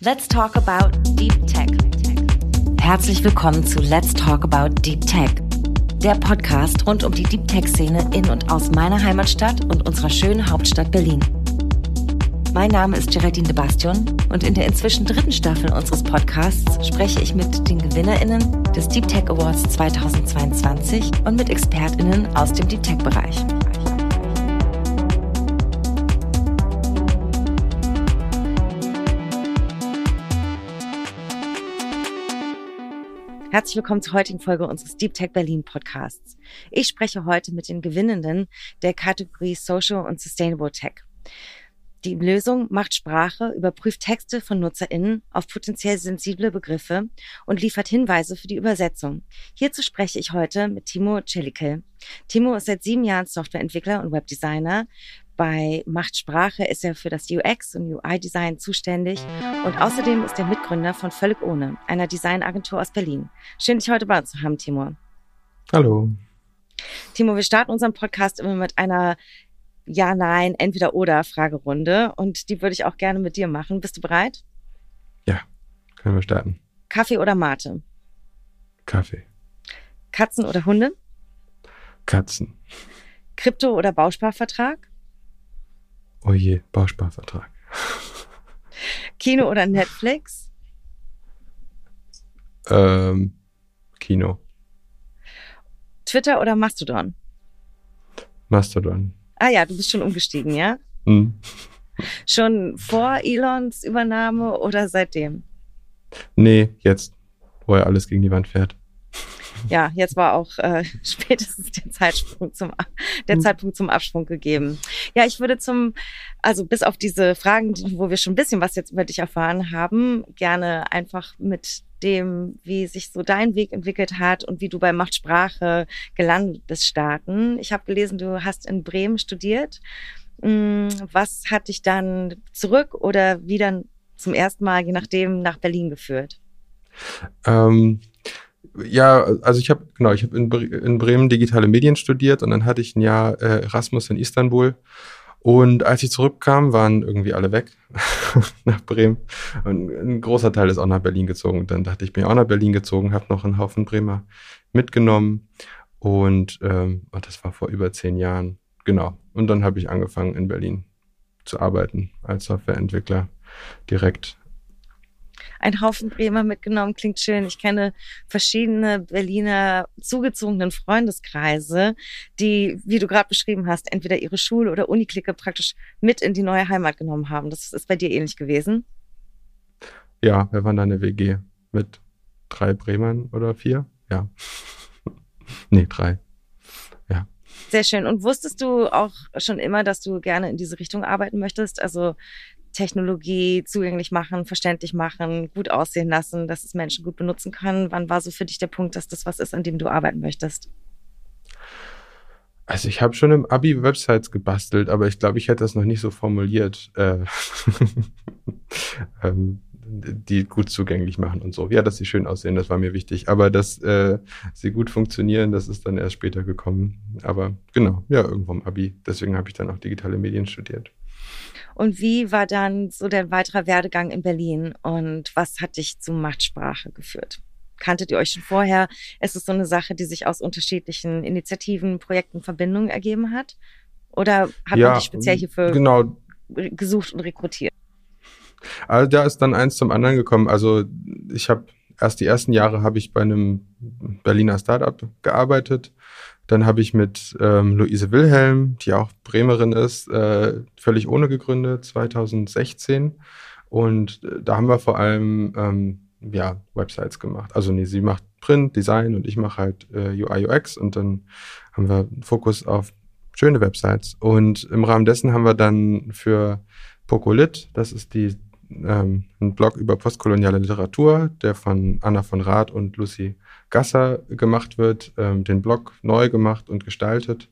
Let's talk about Deep Tech. Herzlich willkommen zu Let's Talk About Deep Tech. Der Podcast rund um die Deep Tech-Szene in und aus meiner Heimatstadt und unserer schönen Hauptstadt Berlin. Mein Name ist Geraldine de Bastion und in der inzwischen dritten Staffel unseres Podcasts spreche ich mit den GewinnerInnen des Deep Tech Awards 2022 und mit ExpertInnen aus dem Deep Tech-Bereich. Herzlich willkommen zur heutigen Folge unseres Deep Tech Berlin Podcasts. Ich spreche heute mit den Gewinnenden der Kategorie Social und Sustainable Tech. Die Lösung macht Sprache, überprüft Texte von NutzerInnen auf potenziell sensible Begriffe und liefert Hinweise für die Übersetzung. Hierzu spreche ich heute mit Timo Celikel. Timo ist seit sieben Jahren Softwareentwickler und Webdesigner. Bei Macht Sprache ist er für das UX und UI-Design zuständig und außerdem ist er Mitgründer von Völlig Ohne, einer Designagentur aus Berlin. Schön, dich heute bei uns zu haben, Timo. Hallo. Timo, wir starten unseren Podcast immer mit einer Ja, Nein, entweder oder Fragerunde und die würde ich auch gerne mit dir machen. Bist du bereit? Ja, können wir starten. Kaffee oder Mate? Kaffee. Katzen oder Hunde? Katzen. Krypto oder Bausparvertrag? Oh je, Bausparvertrag. Kino oder Netflix? Ähm, Kino. Twitter oder Mastodon? Mastodon. Ah ja, du bist schon umgestiegen, ja? Hm. Schon vor Elons Übernahme oder seitdem? Nee, jetzt, wo er alles gegen die Wand fährt. Ja, jetzt war auch äh, spätestens der Zeitsprung zum der Hm. Zeitpunkt zum Absprung gegeben. Ja, ich würde zum also bis auf diese Fragen, wo wir schon ein bisschen was jetzt über dich erfahren haben, gerne einfach mit dem, wie sich so dein Weg entwickelt hat und wie du bei Machtsprache gelandet bist, starten. Ich habe gelesen, du hast in Bremen studiert. Mm, Was hat dich dann zurück oder wieder zum ersten Mal, je nachdem, nach Berlin geführt? Ähm, ja, also ich habe genau, ich habe in, in Bremen digitale Medien studiert und dann hatte ich ein Jahr äh, Erasmus in Istanbul. Und als ich zurückkam, waren irgendwie alle weg nach Bremen. Und ein großer Teil ist auch nach Berlin gezogen. Dann dachte ich, bin auch nach Berlin gezogen, habe noch einen Haufen Bremer mitgenommen. Und ähm, das war vor über zehn Jahren. Genau. Und dann habe ich angefangen in Berlin zu arbeiten als Softwareentwickler direkt ein Haufen Bremer mitgenommen, klingt schön. Ich kenne verschiedene Berliner zugezogenen Freundeskreise, die, wie du gerade beschrieben hast, entweder ihre Schule- oder Uniklicke praktisch mit in die neue Heimat genommen haben. Das ist bei dir ähnlich gewesen. Ja, wir waren da eine WG mit drei Bremern oder vier? Ja. nee, drei. Sehr schön. Und wusstest du auch schon immer, dass du gerne in diese Richtung arbeiten möchtest? Also Technologie zugänglich machen, verständlich machen, gut aussehen lassen, dass es Menschen gut benutzen können. Wann war so für dich der Punkt, dass das was ist, an dem du arbeiten möchtest? Also ich habe schon im Abi Websites gebastelt, aber ich glaube, ich hätte das noch nicht so formuliert, äh, ähm, die gut zugänglich machen und so. Ja, dass sie schön aussehen, das war mir wichtig. Aber dass äh, sie gut funktionieren, das ist dann erst später gekommen. Aber genau, ja, irgendwo im Abi. Deswegen habe ich dann auch digitale Medien studiert. Und wie war dann so dein weiterer Werdegang in Berlin und was hat dich zu Machtsprache geführt? Kanntet ihr euch schon vorher? Ist es so eine Sache, die sich aus unterschiedlichen Initiativen, Projekten, Verbindungen ergeben hat? Oder hat man dich speziell hierfür Genau, gesucht und rekrutiert? Also da ist dann eins zum anderen gekommen. Also ich habe erst die ersten Jahre habe ich bei einem Berliner Startup gearbeitet. Dann habe ich mit ähm, Luise Wilhelm, die auch Bremerin ist, äh, völlig ohne gegründet, 2016. Und äh, da haben wir vor allem ähm, ja, Websites gemacht. Also nee, sie macht Print, Design und ich mache halt äh, UI, UX und dann haben wir einen Fokus auf schöne Websites. Und im Rahmen dessen haben wir dann für Pocolit, das ist die ähm, ein Blog über postkoloniale Literatur, der von Anna von Rath und Lucy Gasser gemacht wird, ähm, den Blog neu gemacht und gestaltet.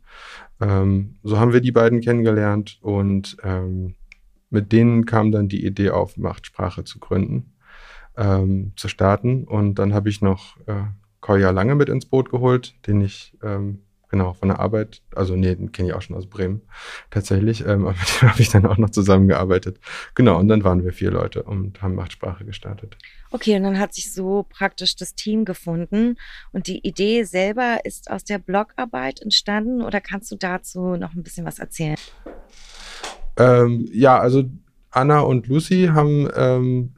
Ähm, so haben wir die beiden kennengelernt und ähm, mit denen kam dann die Idee auf, Machtsprache zu gründen, ähm, zu starten. Und dann habe ich noch äh, Kolja Lange mit ins Boot geholt, den ich ähm, genau, von der Arbeit. Also nee, den kenne ich auch schon aus Bremen tatsächlich. Ähm, aber mit dem habe ich dann auch noch zusammengearbeitet. Genau, und dann waren wir vier Leute und haben Machtsprache gestartet. Okay, und dann hat sich so praktisch das Team gefunden. Und die Idee selber ist aus der Blogarbeit entstanden oder kannst du dazu noch ein bisschen was erzählen? Ähm, ja, also Anna und Lucy haben ähm,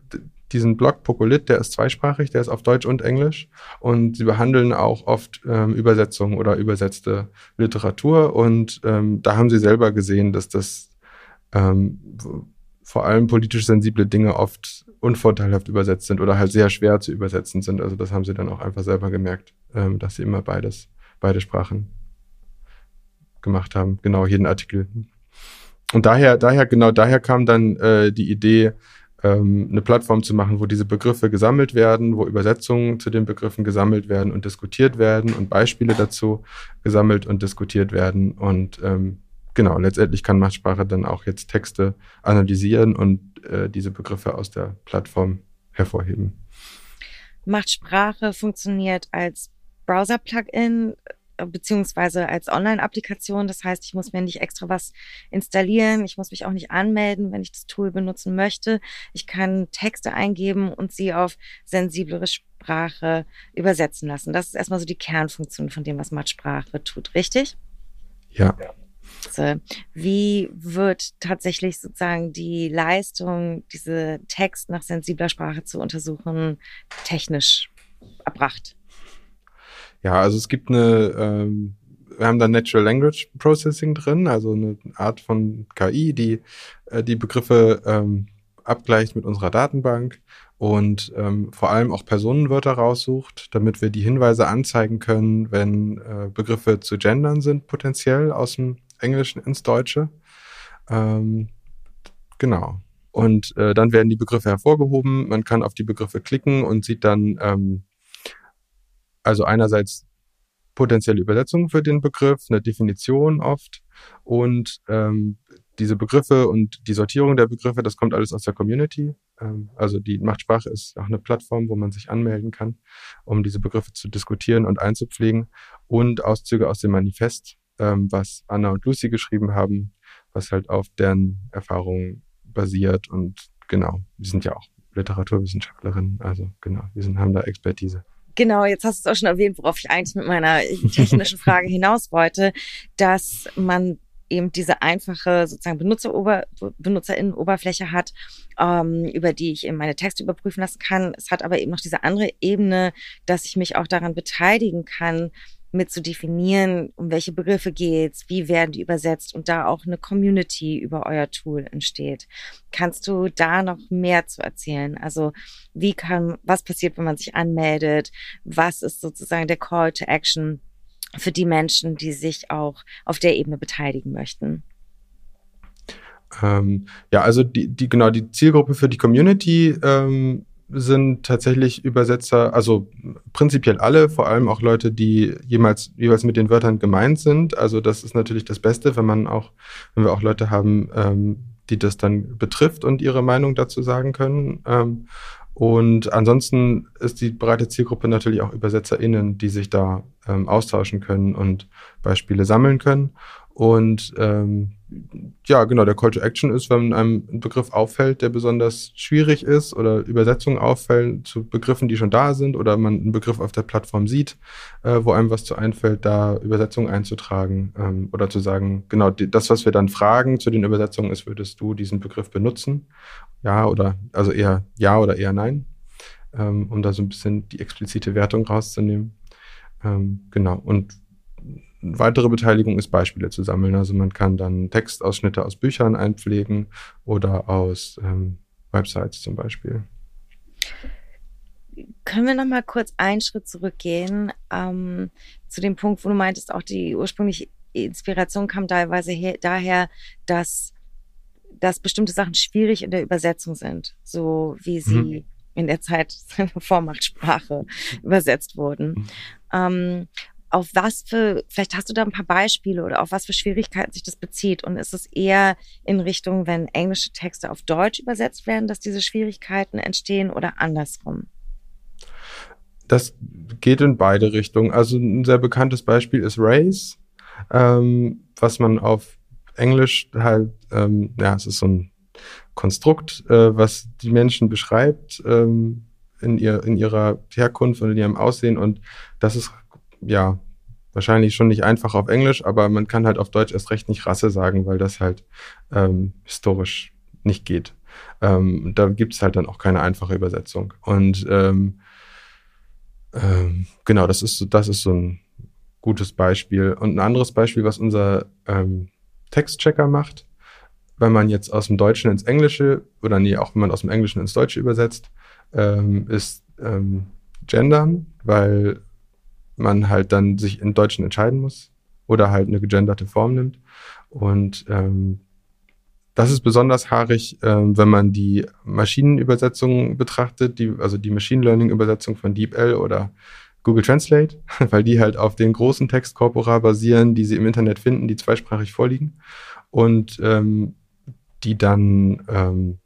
diesen Blog Pokolit, der ist zweisprachig, der ist auf Deutsch und Englisch und sie behandeln auch oft ähm, Übersetzungen oder übersetzte Literatur und ähm, da haben sie selber gesehen, dass das ähm, vor allem politisch sensible Dinge oft unvorteilhaft übersetzt sind oder halt sehr schwer zu übersetzen sind. Also das haben sie dann auch einfach selber gemerkt, ähm, dass sie immer beides, beide Sprachen gemacht haben. Genau, jeden Artikel. Und daher, daher, genau daher kam dann äh, die Idee, ähm, eine Plattform zu machen, wo diese Begriffe gesammelt werden, wo Übersetzungen zu den Begriffen gesammelt werden und diskutiert werden und Beispiele dazu gesammelt und diskutiert werden. Und ähm, genau, letztendlich kann Machtsprache dann auch jetzt Texte analysieren und äh, diese Begriffe aus der Plattform hervorheben. Machtsprache funktioniert als Browser-Plugin beziehungsweise als Online-Applikation. Das heißt, ich muss mir nicht extra was installieren. Ich muss mich auch nicht anmelden, wenn ich das Tool benutzen möchte. Ich kann Texte eingeben und sie auf sensiblere Sprache übersetzen lassen. Das ist erstmal so die Kernfunktion von dem, was Mattsprache tut, richtig? Ja. Wie wird tatsächlich sozusagen die Leistung, diese Text nach sensibler Sprache zu untersuchen, technisch erbracht? Ja, also es gibt eine, ähm, wir haben da Natural Language Processing drin, also eine Art von KI, die äh, die Begriffe ähm, abgleicht mit unserer Datenbank und ähm, vor allem auch Personenwörter raussucht, damit wir die Hinweise anzeigen können, wenn äh, Begriffe zu gendern sind, potenziell aus dem Englischen ins Deutsche. Ähm, genau. Und äh, dann werden die Begriffe hervorgehoben. Man kann auf die Begriffe klicken und sieht dann ähm, also einerseits potenzielle Übersetzungen für den Begriff, eine Definition oft und ähm, diese Begriffe und die Sortierung der Begriffe, das kommt alles aus der Community. Ähm, also die Machtsprache ist auch eine Plattform, wo man sich anmelden kann, um diese Begriffe zu diskutieren und einzupflegen und Auszüge aus dem Manifest, ähm, was Anna und Lucy geschrieben haben, was halt auf deren Erfahrungen basiert und genau, die sind ja auch Literaturwissenschaftlerinnen, also genau, die sind, haben da Expertise. Genau, jetzt hast du es auch schon erwähnt, worauf ich eigentlich mit meiner technischen Frage hinaus wollte, dass man eben diese einfache sozusagen Benutzerober Benutzerinnenoberfläche hat, ähm, über die ich eben meine Texte überprüfen lassen kann. Es hat aber eben noch diese andere Ebene, dass ich mich auch daran beteiligen kann, mit zu definieren, um welche Begriffe geht's, wie werden die übersetzt und da auch eine Community über euer Tool entsteht. Kannst du da noch mehr zu erzählen? Also wie kann, was passiert, wenn man sich anmeldet? Was ist sozusagen der Call to Action für die Menschen, die sich auch auf der Ebene beteiligen möchten? Ähm, ja, also die, die genau die Zielgruppe für die Community ähm, sind tatsächlich Übersetzer, also prinzipiell alle, vor allem auch Leute, die jemals, jeweils mit den Wörtern gemeint sind. Also das ist natürlich das Beste, wenn man auch, wenn wir auch Leute haben, ähm, die das dann betrifft und ihre Meinung dazu sagen können. Ähm, und ansonsten ist die breite Zielgruppe natürlich auch ÜbersetzerInnen, die sich da ähm, austauschen können und Beispiele sammeln können. Und ähm, ja, genau, der Call to Action ist, wenn einem ein Begriff auffällt, der besonders schwierig ist oder Übersetzungen auffällen zu Begriffen, die schon da sind oder man einen Begriff auf der Plattform sieht, äh, wo einem was zu einfällt, da Übersetzungen einzutragen ähm, oder zu sagen, genau, die, das, was wir dann fragen zu den Übersetzungen ist, würdest du diesen Begriff benutzen? Ja oder, also eher ja oder eher nein, ähm, um da so ein bisschen die explizite Wertung rauszunehmen. Ähm, genau, und weitere Beteiligung ist Beispiele zu sammeln. Also man kann dann Textausschnitte aus Büchern einpflegen oder aus ähm, Websites zum Beispiel. Können wir noch mal kurz einen Schritt zurückgehen ähm, zu dem Punkt, wo du meintest, auch die ursprüngliche Inspiration kam teilweise her, daher, dass, dass bestimmte Sachen schwierig in der Übersetzung sind, so wie sie mhm. in der Zeit Vormachtsprache übersetzt wurden. Mhm. Ähm, auf was für, vielleicht hast du da ein paar Beispiele oder auf was für Schwierigkeiten sich das bezieht? Und ist es eher in Richtung, wenn englische Texte auf Deutsch übersetzt werden, dass diese Schwierigkeiten entstehen oder andersrum? Das geht in beide Richtungen. Also ein sehr bekanntes Beispiel ist Race, ähm, was man auf Englisch halt, ähm, ja, es ist so ein Konstrukt, äh, was die Menschen beschreibt ähm, in, ihr, in ihrer Herkunft und in ihrem Aussehen. Und das ist ja wahrscheinlich schon nicht einfach auf Englisch, aber man kann halt auf Deutsch erst recht nicht Rasse sagen, weil das halt ähm, historisch nicht geht. Ähm, da gibt es halt dann auch keine einfache Übersetzung. Und ähm, ähm, genau, das ist, das ist so ein gutes Beispiel. Und ein anderes Beispiel, was unser ähm, Textchecker macht, wenn man jetzt aus dem Deutschen ins Englische oder nee, auch wenn man aus dem Englischen ins Deutsche übersetzt, ähm, ist Gendern, weil man halt dann sich im Deutschen entscheiden muss oder halt eine gegenderte Form nimmt. Und ähm, das ist besonders haarig, ähm, wenn man die Maschinenübersetzung betrachtet, die, also die Machine Learning Übersetzung von DeepL oder Google Translate, weil die halt auf den großen Textkorpora basieren, die sie im Internet finden, die zweisprachig vorliegen und ähm, die dann ähm,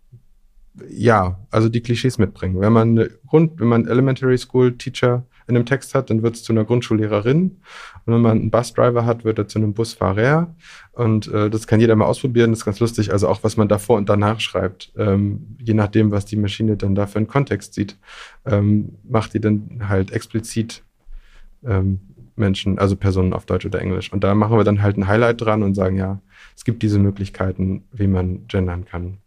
ja, also die Klischees mitbringen. Wenn man eine Grund, wenn man Elementary School Teacher in einem Text hat, dann wird es zu einer Grundschullehrerin. Und wenn man einen Busdriver hat, wird er zu einem Busfahrer. Und äh, das kann jeder mal ausprobieren. Das ist ganz lustig. Also auch, was man davor und danach schreibt, ähm, je nachdem, was die Maschine dann da für einen Kontext sieht, ähm, macht die dann halt explizit ähm, Menschen, also Personen auf Deutsch oder Englisch. Und da machen wir dann halt ein Highlight dran und sagen, ja, es gibt diese Möglichkeiten, wie man gendern kann.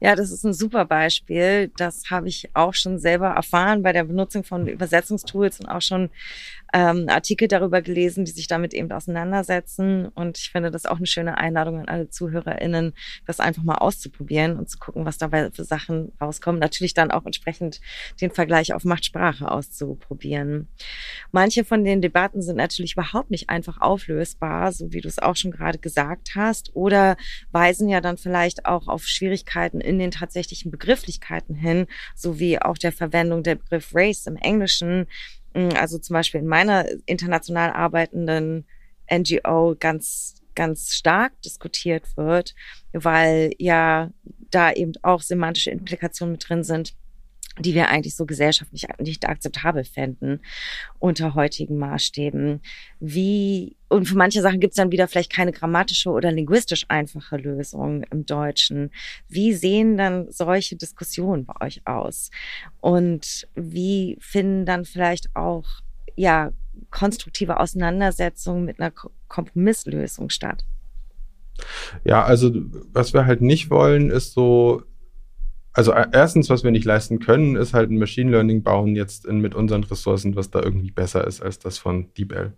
Ja, das ist ein super Beispiel. Das habe ich auch schon selber erfahren bei der Benutzung von Übersetzungstools und auch schon ähm, Artikel darüber gelesen, die sich damit eben auseinandersetzen. Und ich finde das auch eine schöne Einladung an alle ZuhörerInnen, das einfach mal auszuprobieren und zu gucken, was dabei für Sachen rauskommen. Natürlich dann auch entsprechend den Vergleich auf Machtsprache auszuprobieren. Manche von den Debatten sind natürlich überhaupt nicht einfach auflösbar, so wie du es auch schon gerade gesagt hast, oder weisen ja dann vielleicht auch auf Schwierigkeiten in den tatsächlichen Begrifflichkeiten hin, sowie auch der Verwendung der Begriff Race im Englischen also zum Beispiel in meiner international arbeitenden NGO ganz ganz stark diskutiert wird, weil ja da eben auch semantische Implikationen mit drin sind, die wir eigentlich so gesellschaftlich nicht akzeptabel fänden unter heutigen Maßstäben. Wie, und für manche Sachen gibt es dann wieder vielleicht keine grammatische oder linguistisch einfache Lösung im Deutschen. Wie sehen dann solche Diskussionen bei euch aus? Und wie finden dann vielleicht auch, ja, konstruktive Auseinandersetzungen mit einer Kompromisslösung statt? Ja, also was wir halt nicht wollen, ist so also äh, erstens, was wir nicht leisten können, ist halt ein Machine Learning bauen jetzt in, mit unseren Ressourcen, was da irgendwie besser ist als das von DeepL.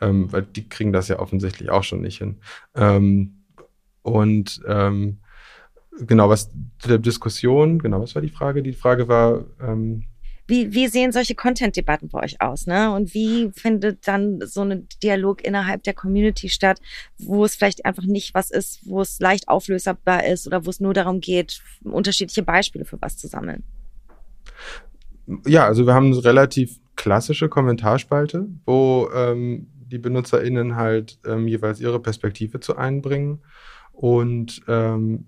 Ähm, weil die kriegen das ja offensichtlich auch schon nicht hin. Ähm, und ähm, genau, was der Diskussion, genau, was war die Frage? Die Frage war, ähm, wie, wie sehen solche Content-Debatten bei euch aus? Ne? Und wie findet dann so ein Dialog innerhalb der Community statt, wo es vielleicht einfach nicht was ist, wo es leicht auflösbar ist oder wo es nur darum geht, unterschiedliche Beispiele für was zu sammeln? Ja, also wir haben eine relativ klassische Kommentarspalte, wo ähm, die BenutzerInnen halt ähm, jeweils ihre Perspektive zu einbringen. Und ähm,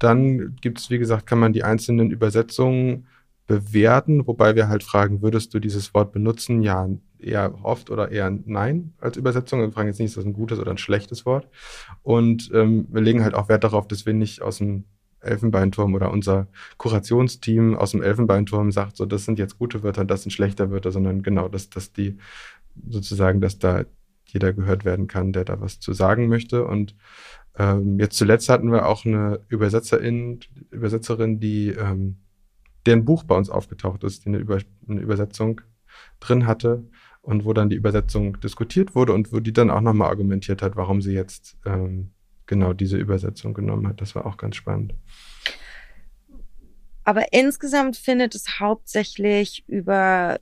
dann gibt es, wie gesagt, kann man die einzelnen Übersetzungen bewerten, wobei wir halt fragen, würdest du dieses Wort benutzen? Ja, eher oft oder eher nein als Übersetzung. Wir fragen jetzt nicht, ist das ein gutes oder ein schlechtes Wort. Und ähm, wir legen halt auch Wert darauf, dass wir nicht aus dem Elfenbeinturm oder unser Kurationsteam aus dem Elfenbeinturm sagt, so das sind jetzt gute Wörter, das sind schlechte Wörter, sondern genau, dass, dass die sozusagen, dass da jeder gehört werden kann, der da was zu sagen möchte. Und ähm, jetzt zuletzt hatten wir auch eine Übersetzerin, Übersetzerin, die ähm, deren Buch bei uns aufgetaucht ist, die eine, Über eine Übersetzung drin hatte und wo dann die Übersetzung diskutiert wurde und wo die dann auch nochmal argumentiert hat, warum sie jetzt ähm, genau diese Übersetzung genommen hat. Das war auch ganz spannend. Aber insgesamt findet es hauptsächlich über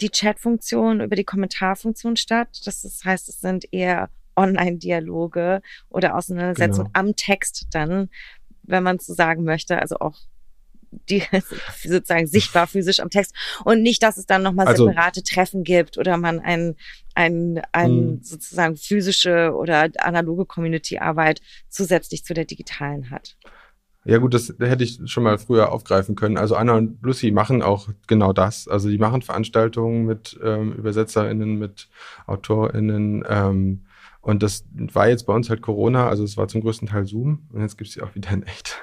die Chat-Funktion, über die Kommentarfunktion statt. Das heißt, es sind eher Online-Dialoge oder Auseinandersetzungen genau. am Text dann, wenn man so sagen möchte. Also auch die sozusagen sichtbar physisch am Text und nicht, dass es dann nochmal also, separate Treffen gibt oder man ein, ein, ein hm. sozusagen physische oder analoge Community-Arbeit zusätzlich zu der digitalen hat. Ja gut, das hätte ich schon mal früher aufgreifen können. Also Anna und Lucy machen auch genau das. Also die machen Veranstaltungen mit ähm, ÜbersetzerInnen, mit AutorInnen. Ähm, und das war jetzt bei uns halt Corona, also es war zum größten Teil Zoom und jetzt gibt es sie auch wieder in echt.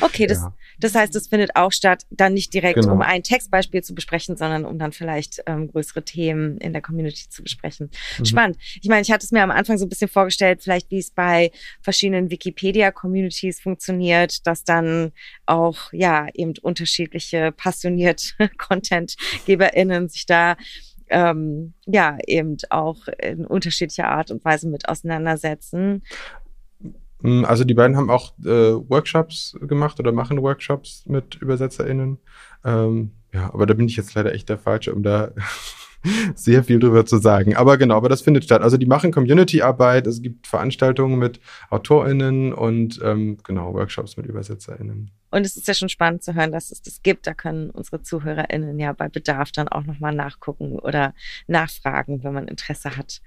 Okay, das, ja. das heißt, es findet auch statt, dann nicht direkt, genau. um ein Textbeispiel zu besprechen, sondern um dann vielleicht ähm, größere Themen in der Community zu besprechen. Mhm. Spannend. Ich meine, ich hatte es mir am Anfang so ein bisschen vorgestellt, vielleicht wie es bei verschiedenen Wikipedia-Communities funktioniert, dass dann auch, ja, eben unterschiedliche passionierte Contentgeberinnen sich da ähm, ja eben auch in unterschiedlicher Art und Weise mit auseinandersetzen. Hm, also die beiden haben auch äh, Workshops gemacht oder machen Workshops mit ÜbersetzerInnen. Ähm, ja, aber da bin ich jetzt leider echt der Falsche, um da sehr viel drüber zu sagen. Aber genau, aber das findet statt. Also die machen Community-Arbeit, es gibt Veranstaltungen mit AutorInnen und ähm, genau, Workshops mit ÜbersetzerInnen. Und es ist ja schon spannend zu hören, dass es das gibt. Da können unsere ZuhörerInnen ja bei Bedarf dann auch nochmal nachgucken oder nachfragen, wenn man Interesse hat.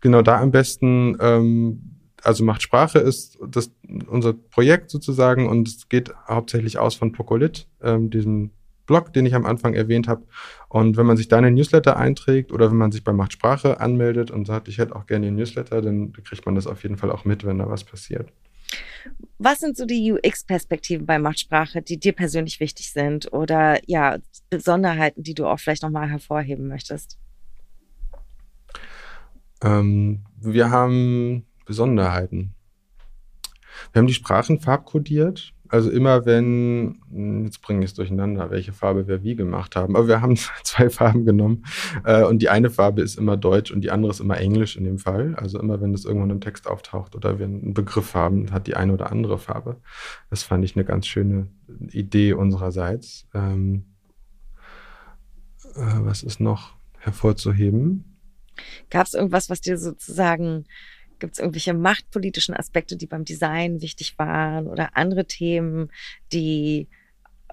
Genau, da am besten ähm, also Macht Sprache ist das unser Projekt sozusagen und es geht hauptsächlich aus von Pocolit, ähm, diesem Blog, den ich am Anfang erwähnt habe. Und wenn man sich da in den Newsletter einträgt oder wenn man sich bei Macht Sprache anmeldet und sagt, ich hätte auch gerne den Newsletter, dann kriegt man das auf jeden Fall auch mit, wenn da was passiert. Was sind so die UX-Perspektiven bei Machtsprache, die dir persönlich wichtig sind oder ja, Besonderheiten, die du auch vielleicht nochmal hervorheben möchtest? Ähm, wir haben Besonderheiten. Wir haben die Sprachen farbkodiert. Also immer wenn, hm, jetzt bringe ich es durcheinander, welche Farbe wir wie gemacht haben. Aber wir haben zwei Farben genommen. Äh, und die eine Farbe ist immer Deutsch und die andere ist immer Englisch in dem Fall. Also immer wenn das irgendwo im Text auftaucht oder wir einen Begriff haben, hat die eine oder andere Farbe. Das fand ich eine ganz schöne Idee unsererseits. Ähm, äh, was ist noch hervorzuheben? Gab es irgendwas, was dir sozusagen Gibt es irgendwelche machtpolitischen Aspekte, die beim Design wichtig waren oder andere Themen, die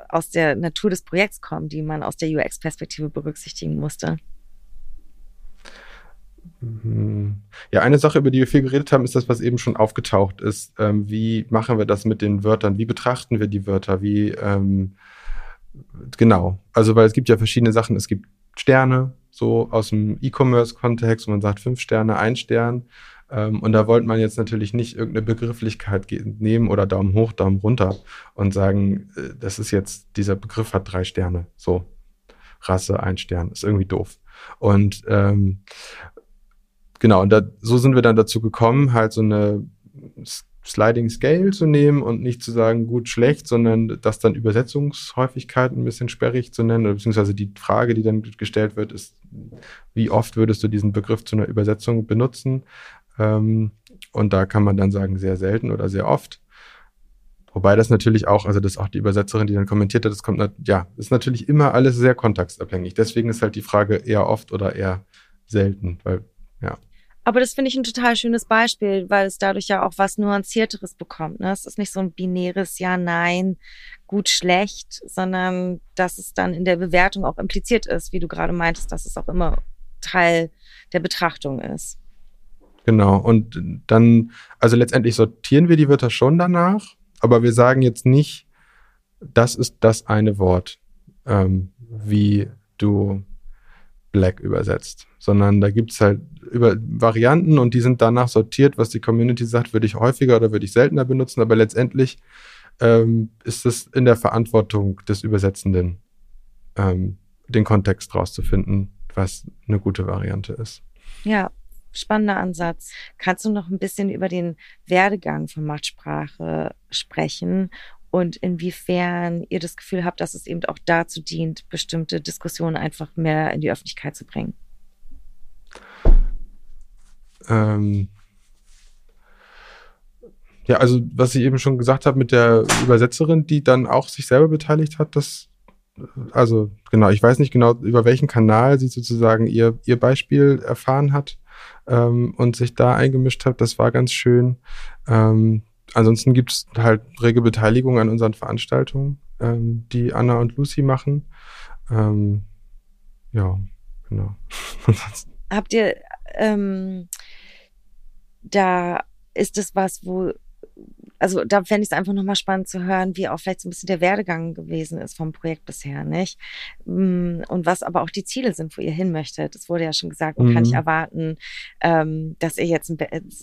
aus der Natur des Projekts kommen, die man aus der UX-Perspektive berücksichtigen musste? Mhm. Ja, eine Sache, über die wir viel geredet haben, ist das, was eben schon aufgetaucht ist. Ähm, wie machen wir das mit den Wörtern? Wie betrachten wir die Wörter? Wie, ähm, genau. Also, weil es gibt ja verschiedene Sachen. Es gibt Sterne, so aus dem E-Commerce-Kontext, wo man sagt fünf Sterne, ein Stern. Ähm, und da wollte man jetzt natürlich nicht irgendeine Begrifflichkeit nehmen oder Daumen hoch, Daumen runter und sagen, äh, das ist jetzt, dieser Begriff hat drei Sterne. So, Rasse, ein Stern, ist irgendwie doof. Und ähm, genau, und da, so sind wir dann dazu gekommen, halt so eine Sliding Scale zu nehmen und nicht zu sagen gut, schlecht, sondern das dann Übersetzungshäufigkeit ein bisschen sperrig zu nennen, beziehungsweise die Frage, die dann gestellt wird, ist, wie oft würdest du diesen Begriff zu einer Übersetzung benutzen? Ähm, und da kann man dann sagen, sehr selten oder sehr oft. Wobei das natürlich auch, also das auch die Übersetzerin, die dann kommentiert hat, das kommt, ja, ist natürlich immer alles sehr kontextabhängig. Deswegen ist halt die Frage eher oft oder eher selten, weil, ja. Aber das finde ich ein total schönes Beispiel, weil es dadurch ja auch was Nuancierteres bekommt. Ne? Es ist nicht so ein binäres Ja, Nein, gut, schlecht, sondern dass es dann in der Bewertung auch impliziert ist, wie du gerade meintest, dass es auch immer Teil der Betrachtung ist. Genau. Und dann, also letztendlich sortieren wir die Wörter schon danach, aber wir sagen jetzt nicht, das ist das eine Wort, ähm, wie du Black übersetzt, sondern da gibt's halt über Varianten und die sind danach sortiert, was die Community sagt, würde ich häufiger oder würde ich seltener benutzen, aber letztendlich ähm, ist es in der Verantwortung des Übersetzenden, ähm, den Kontext rauszufinden, was eine gute Variante ist. Ja, spannender Ansatz. Kannst du noch ein bisschen über den Werdegang von Machtsprache sprechen und inwiefern ihr das Gefühl habt, dass es eben auch dazu dient, bestimmte Diskussionen einfach mehr in die Öffentlichkeit zu bringen? Ähm ja, also was ich eben schon gesagt habe mit der Übersetzerin, die dann auch sich selber beteiligt hat, das also genau, ich weiß nicht genau, über welchen Kanal sie sozusagen ihr, ihr Beispiel erfahren hat ähm, und sich da eingemischt hat. Das war ganz schön. Ähm, ansonsten gibt es halt rege Beteiligung an unseren Veranstaltungen, ähm, die Anna und Lucy machen. Ähm, ja, genau. Habt ihr ähm, da ist es was, wo also da fände ich es einfach nochmal spannend zu hören, wie auch vielleicht so ein bisschen der Werdegang gewesen ist vom Projekt bisher, nicht? Mm, und was aber auch die Ziele sind, wo ihr hin möchtet. Es wurde ja schon gesagt, man mhm. kann nicht erwarten, ähm, dass ihr jetzt ein,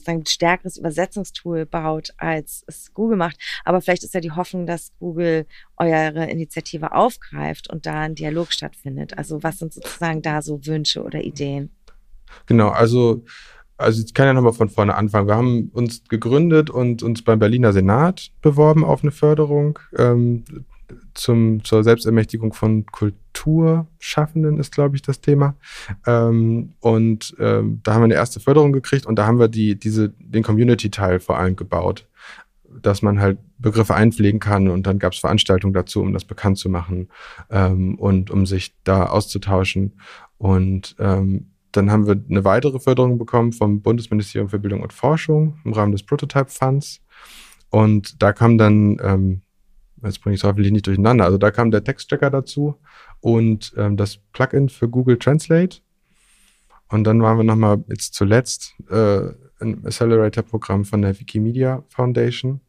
ein stärkeres Übersetzungstool baut, als es Google macht. Aber vielleicht ist ja die Hoffnung, dass Google eure Initiative aufgreift und da ein Dialog stattfindet. Also was sind sozusagen da so Wünsche oder Ideen? Genau, also also ich kann ja nochmal von vorne anfangen. Wir haben uns gegründet und uns beim Berliner Senat beworben auf eine Förderung ähm, zum, zur Selbstermächtigung von Kulturschaffenden ist, glaube ich, das Thema. Ähm, und ähm, da haben wir eine erste Förderung gekriegt und da haben wir die, diese, den Community-Teil vor allem gebaut, dass man halt Begriffe einpflegen kann und dann gab es Veranstaltungen dazu, um das bekannt zu machen ähm, und um sich da auszutauschen. Und ähm, dann haben wir eine weitere Förderung bekommen vom Bundesministerium für Bildung und Forschung im Rahmen des Prototype Funds. Und da kam dann, ähm, jetzt bringe ich es hoffentlich nicht durcheinander, also da kam der Textchecker dazu und ähm, das Plugin für Google Translate. Und dann waren wir nochmal jetzt zuletzt äh, ein Accelerator-Programm von der Wikimedia Foundation.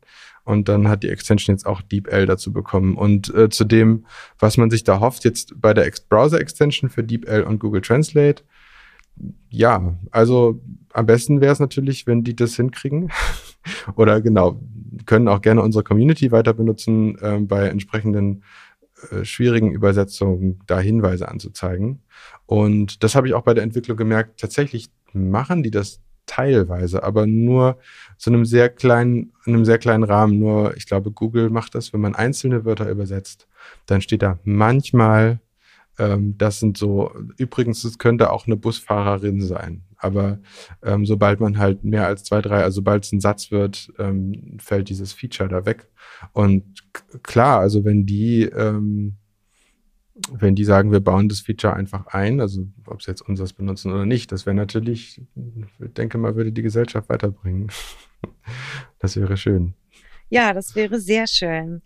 Und dann hat die Extension jetzt auch DeepL dazu bekommen. Und äh, zu dem, was man sich da hofft, jetzt bei der Browser-Extension für DeepL und Google Translate, ja, also am besten wäre es natürlich, wenn die das hinkriegen. Oder genau, können auch gerne unsere Community weiter benutzen, äh, bei entsprechenden äh, schwierigen Übersetzungen da Hinweise anzuzeigen. Und das habe ich auch bei der Entwicklung gemerkt. Tatsächlich machen die das teilweise, aber nur zu einem sehr kleinen, in einem sehr kleinen Rahmen. Nur, ich glaube, Google macht das, wenn man einzelne Wörter übersetzt, dann steht da manchmal ähm, das sind so, übrigens, es könnte auch eine Busfahrerin sein. Aber ähm, sobald man halt mehr als zwei, drei, also sobald es ein Satz wird, ähm, fällt dieses Feature da weg. Und klar, also wenn die, ähm, wenn die sagen, wir bauen das Feature einfach ein, also ob sie jetzt unseres benutzen oder nicht, das wäre natürlich, ich denke mal, würde die Gesellschaft weiterbringen. das wäre schön. Ja, das wäre sehr schön.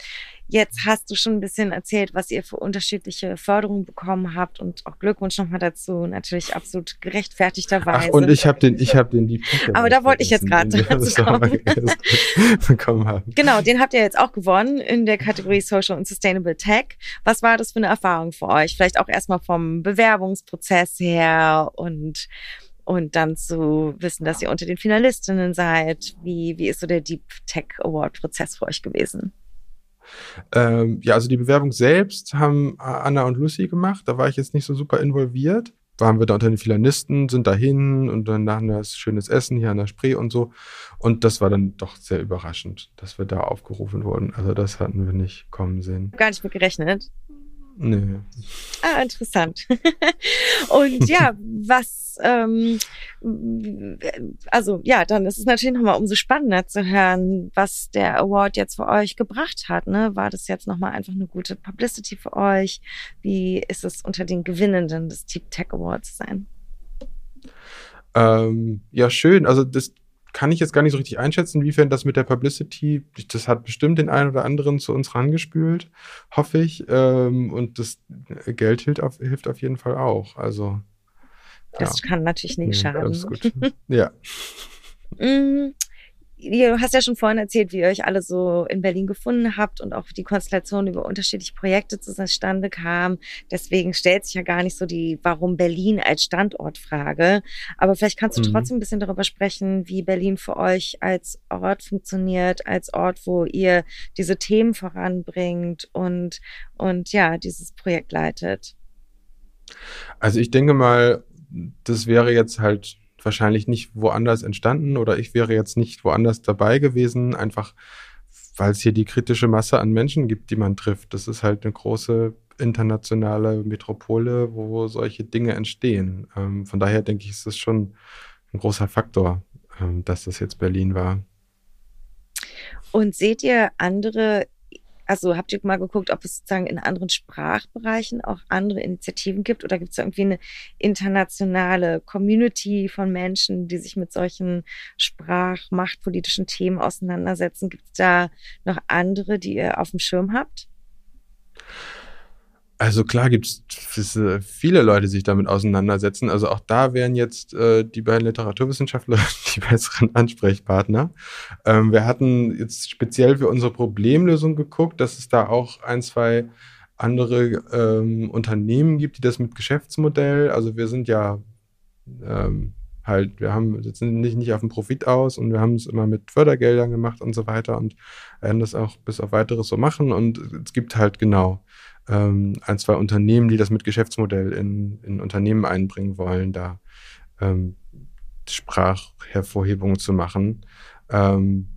Jetzt hast du schon ein bisschen erzählt, was ihr für unterschiedliche Förderungen bekommen habt und auch Glückwunsch nochmal dazu, natürlich absolut gerechtfertigterweise. Ach, und ich habe den, ich habe den die Aber da wollte ich jetzt gerade dazu kommen. bekommen haben. Genau, den habt ihr jetzt auch gewonnen in der Kategorie Social and Sustainable Tech. Was war das für eine Erfahrung für euch? Vielleicht auch erstmal vom Bewerbungsprozess her und und dann zu wissen, dass ihr unter den Finalistinnen seid. Wie, wie ist so der Deep Tech Award Prozess für euch gewesen? Ähm, ja, also die Bewerbung selbst haben Anna und Lucy gemacht. Da war ich jetzt nicht so super involviert. Waren wir da unter den Filanisten, sind dahin und dann hatten wir schönes Essen hier an der Spree und so. Und das war dann doch sehr überraschend, dass wir da aufgerufen wurden. Also das hatten wir nicht kommen sehen. Gar nicht mit gerechnet. Nee. Ah, interessant. und ja, was, ähm, also ja, dann ist es natürlich nochmal umso spannender zu hören, was der Award jetzt für euch gebracht hat. Ne? War das jetzt nochmal einfach eine gute Publicity für euch? Wie ist es unter den Gewinnenden des Deep Tech Awards sein? Ähm, ja, schön. Also das kann ich jetzt gar nicht so richtig einschätzen, inwiefern das mit der Publicity, das hat bestimmt den einen oder anderen zu uns rangespült, hoffe ich. Ähm, und das Geld hilft auf, hilft auf jeden Fall auch. Also. Das ja. kann natürlich nicht ja, schaden. Alles gut. ja. Du hast ja schon vorhin erzählt, wie ihr euch alle so in Berlin gefunden habt und auch die Konstellation über unterschiedliche Projekte zustande kam. Deswegen stellt sich ja gar nicht so die Warum Berlin als Standortfrage. Aber vielleicht kannst du mhm. trotzdem ein bisschen darüber sprechen, wie Berlin für euch als Ort funktioniert, als Ort, wo ihr diese Themen voranbringt und, und ja, dieses Projekt leitet. Also ich denke mal, das wäre jetzt halt wahrscheinlich nicht woanders entstanden oder ich wäre jetzt nicht woanders dabei gewesen, einfach weil es hier die kritische Masse an Menschen gibt, die man trifft. Das ist halt eine große internationale Metropole, wo solche Dinge entstehen. Ähm, von daher denke ich, ist das schon ein großer Faktor, ähm, dass das jetzt Berlin war. Und seht ihr andere also habt ihr mal geguckt, ob es sozusagen in anderen Sprachbereichen auch andere Initiativen gibt oder gibt es irgendwie eine internationale Community von Menschen, die sich mit solchen sprachmachtpolitischen Themen auseinandersetzen? Gibt es da noch andere, die ihr auf dem Schirm habt? Also klar gibt es viele Leute, die sich damit auseinandersetzen. Also auch da wären jetzt äh, die beiden Literaturwissenschaftler die besseren Ansprechpartner. Ähm, wir hatten jetzt speziell für unsere Problemlösung geguckt, dass es da auch ein, zwei andere ähm, Unternehmen gibt, die das mit Geschäftsmodell, also wir sind ja ähm, halt, wir haben sitzen nicht, nicht auf dem Profit aus und wir haben es immer mit Fördergeldern gemacht und so weiter und werden das auch bis auf weiteres so machen. Und es gibt halt genau ähm, ein, zwei Unternehmen, die das mit Geschäftsmodell in, in Unternehmen einbringen wollen, da ähm, Sprachhervorhebungen zu machen. Ähm,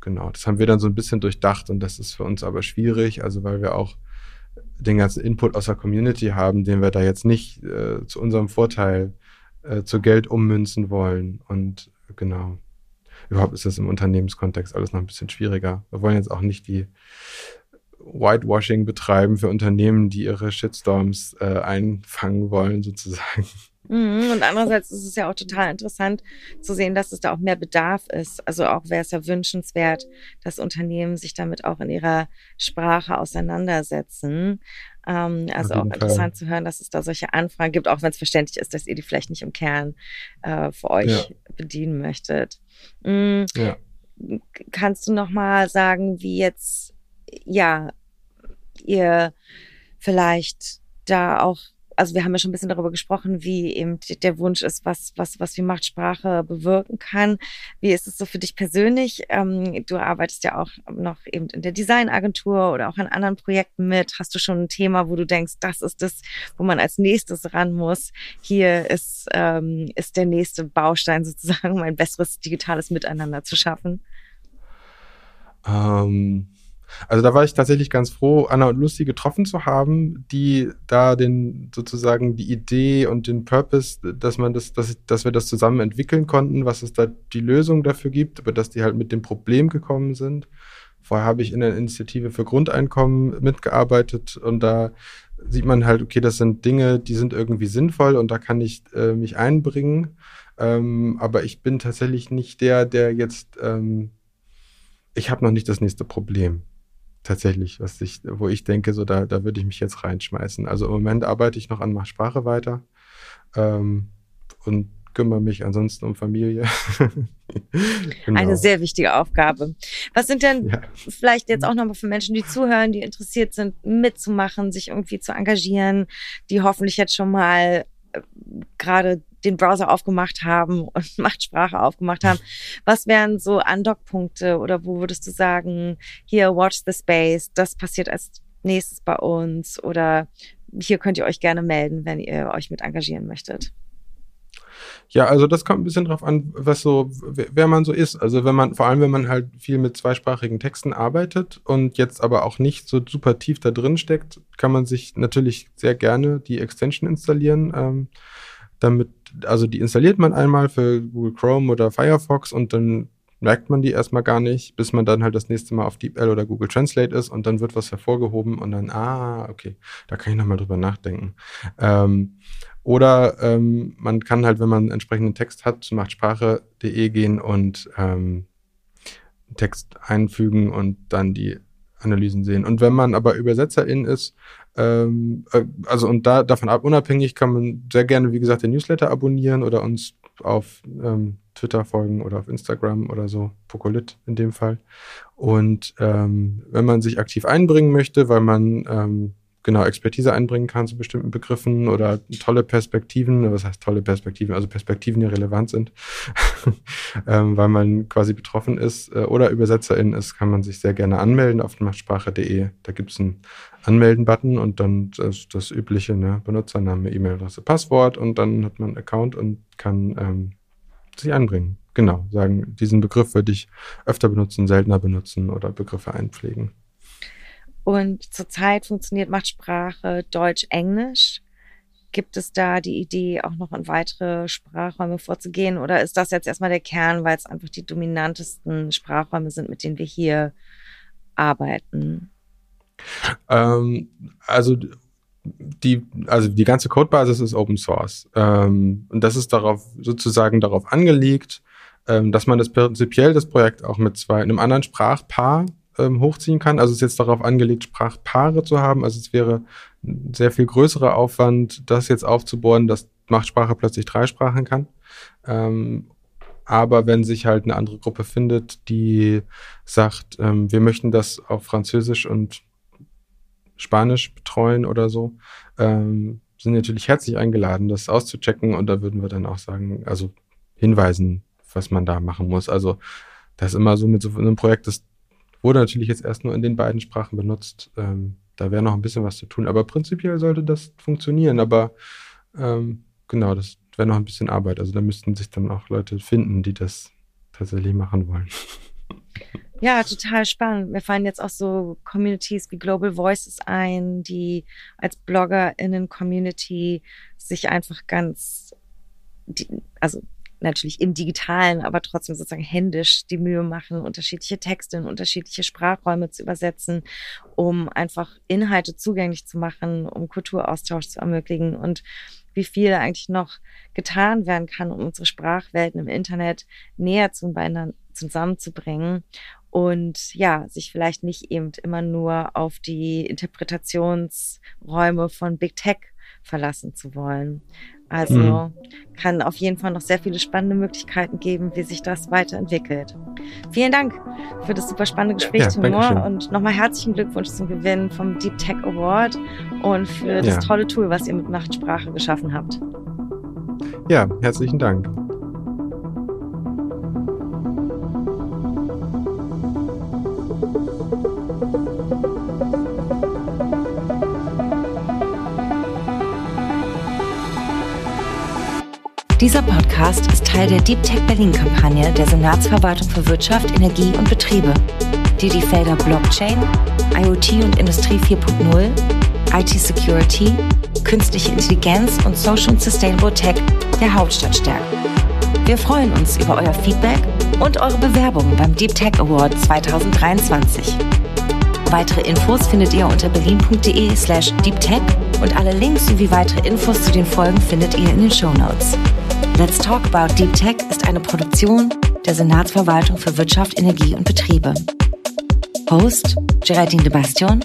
genau, das haben wir dann so ein bisschen durchdacht und das ist für uns aber schwierig, also weil wir auch den ganzen Input aus der Community haben, den wir da jetzt nicht äh, zu unserem Vorteil äh, zu Geld ummünzen wollen. Und genau, überhaupt ist das im Unternehmenskontext alles noch ein bisschen schwieriger. Wir wollen jetzt auch nicht die Whitewashing betreiben für Unternehmen, die ihre Shitstorms äh, einfangen wollen, sozusagen. Mhm, und andererseits ist es ja auch total interessant zu sehen, dass es da auch mehr Bedarf ist. Also auch wäre es ja wünschenswert, dass Unternehmen sich damit auch in ihrer Sprache auseinandersetzen. Ähm, also auch interessant zu hören, dass es da solche Anfragen gibt, auch wenn es verständlich ist, dass ihr die vielleicht nicht im Kern äh, für euch ja. bedienen möchtet. Mhm. Ja. Kannst du noch mal sagen, wie jetzt ja ihr vielleicht da auch also wir haben ja schon ein bisschen darüber gesprochen, wie eben der Wunsch ist, was, was, was wie Machtsprache bewirken kann. Wie ist es so für dich persönlich? Ähm, du arbeitest ja auch noch eben in der Designagentur oder auch an anderen Projekten mit. Hast du schon ein Thema, wo du denkst, das ist das, wo man als nächstes ran muss? Hier ist, ähm, ist der nächste Baustein sozusagen, um ein besseres digitales Miteinander zu schaffen? Ähm also da war ich tatsächlich ganz froh, Anna und Lucy getroffen zu haben, die da den sozusagen die Idee und den Purpose, dass man das, dass, dass wir das zusammen entwickeln konnten, was es da die Lösung dafür gibt, aber dass die halt mit dem Problem gekommen sind. Vorher habe ich in der Initiative für Grundeinkommen mitgearbeitet und da sieht man halt, okay, das sind Dinge, die sind irgendwie sinnvoll und da kann ich äh, mich einbringen. Ähm, aber ich bin tatsächlich nicht der, der jetzt, ähm, ich habe noch nicht das nächste Problem tatsächlich, was ich, wo ich denke, so da, da würde ich mich jetzt reinschmeißen. Also im Moment arbeite ich noch an Sprache weiter ähm, und kümmere mich ansonsten um Familie. genau. Eine sehr wichtige Aufgabe. Was sind denn ja. vielleicht jetzt auch nochmal für Menschen, die zuhören, die interessiert sind, mitzumachen, sich irgendwie zu engagieren, die hoffentlich jetzt schon mal äh, gerade den Browser aufgemacht haben und Machtsprache aufgemacht haben. Was wären so Andockpunkte oder wo würdest du sagen, hier watch the space, das passiert als nächstes bei uns oder hier könnt ihr euch gerne melden, wenn ihr euch mit engagieren möchtet? Ja, also das kommt ein bisschen drauf an, was so, wer man so ist. Also wenn man, vor allem wenn man halt viel mit zweisprachigen Texten arbeitet und jetzt aber auch nicht so super tief da drin steckt, kann man sich natürlich sehr gerne die Extension installieren. Ähm, damit, also die installiert man einmal für Google Chrome oder Firefox und dann merkt man die erstmal gar nicht, bis man dann halt das nächste Mal auf DeepL oder Google Translate ist und dann wird was hervorgehoben und dann, ah, okay, da kann ich nochmal drüber nachdenken. Ähm, oder ähm, man kann halt, wenn man einen entsprechenden Text hat, zu machtsprache.de gehen und ähm, Text einfügen und dann die Analysen sehen. Und wenn man aber Übersetzerin ist, ähm, äh, also und da davon ab unabhängig kann man sehr gerne, wie gesagt, den Newsletter abonnieren oder uns auf ähm, Twitter folgen oder auf Instagram oder so, Pokolit in dem Fall. Und ähm, wenn man sich aktiv einbringen möchte, weil man ähm, genau Expertise einbringen kann zu bestimmten Begriffen oder tolle Perspektiven, was heißt tolle Perspektiven, also Perspektiven, die relevant sind, ähm, weil man quasi betroffen ist äh, oder Übersetzerin ist, kann man sich sehr gerne anmelden auf machtsprache.de. Da gibt es einen Anmelden-Button und dann das, das übliche ne, Benutzername, E-Mail-Adresse, Passwort und dann hat man einen Account und kann ähm, sich einbringen. Genau, sagen, diesen Begriff würde ich öfter benutzen, seltener benutzen oder Begriffe einpflegen. Und zurzeit funktioniert Machtsprache Deutsch-Englisch. Gibt es da die Idee, auch noch in weitere Sprachräume vorzugehen? Oder ist das jetzt erstmal der Kern, weil es einfach die dominantesten Sprachräume sind, mit denen wir hier arbeiten? Ähm, also die, also die ganze Codebasis ist Open Source. Ähm, und das ist darauf sozusagen darauf angelegt, ähm, dass man das prinzipiell das Projekt auch mit zwei, einem anderen Sprachpaar ähm, hochziehen kann. Also es ist jetzt darauf angelegt, Sprachpaare zu haben. Also es wäre ein sehr viel größerer Aufwand, das jetzt aufzubohren, dass Machtsprache plötzlich drei Sprachen kann. Ähm, aber wenn sich halt eine andere Gruppe findet, die sagt, ähm, wir möchten das auf Französisch und Spanisch betreuen oder so, ähm, sind natürlich herzlich eingeladen, das auszuchecken und da würden wir dann auch sagen, also hinweisen, was man da machen muss. Also das ist immer so mit so einem Projekt, das wurde natürlich jetzt erst nur in den beiden Sprachen benutzt. Ähm, da wäre noch ein bisschen was zu tun, aber prinzipiell sollte das funktionieren. Aber ähm, genau, das wäre noch ein bisschen Arbeit. Also da müssten sich dann auch Leute finden, die das tatsächlich machen wollen. Ja, total spannend. Mir fallen jetzt auch so Communities wie Global Voices ein, die als BloggerInnen-Community sich einfach ganz, die, also natürlich im Digitalen, aber trotzdem sozusagen händisch die Mühe machen, unterschiedliche Texte in unterschiedliche Sprachräume zu übersetzen, um einfach Inhalte zugänglich zu machen, um Kulturaustausch zu ermöglichen und wie viel eigentlich noch getan werden kann, um unsere Sprachwelten im Internet näher zueinander zusammenzubringen und ja, sich vielleicht nicht eben immer nur auf die Interpretationsräume von Big Tech verlassen zu wollen. Also mhm. kann auf jeden Fall noch sehr viele spannende Möglichkeiten geben, wie sich das weiterentwickelt. Vielen Dank für das super spannende Gespräch, ja, Timur. Und nochmal herzlichen Glückwunsch zum Gewinn vom Deep Tech Award und für das ja. tolle Tool, was ihr mit Machtsprache geschaffen habt. Ja, herzlichen Dank. Dieser Podcast ist Teil der Deep Tech Berlin-Kampagne der Senatsverwaltung für Wirtschaft, Energie und Betriebe, die die Felder Blockchain, IoT und Industrie 4.0, IT-Security, künstliche Intelligenz und Social und Sustainable Tech der Hauptstadt stärken. Wir freuen uns über euer Feedback und eure Bewerbung beim Deep Tech Award 2023. Weitere Infos findet ihr unter berlin.de slash deeptech und alle Links sowie weitere Infos zu den Folgen findet ihr in den Show Notes. Let's Talk About Deep Tech ist eine Produktion der Senatsverwaltung für Wirtschaft, Energie und Betriebe. Host Geraldine de Bastion,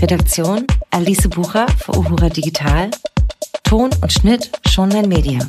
Redaktion Alice Bucher für Uhura Digital, Ton und Schnitt Schonlein Media.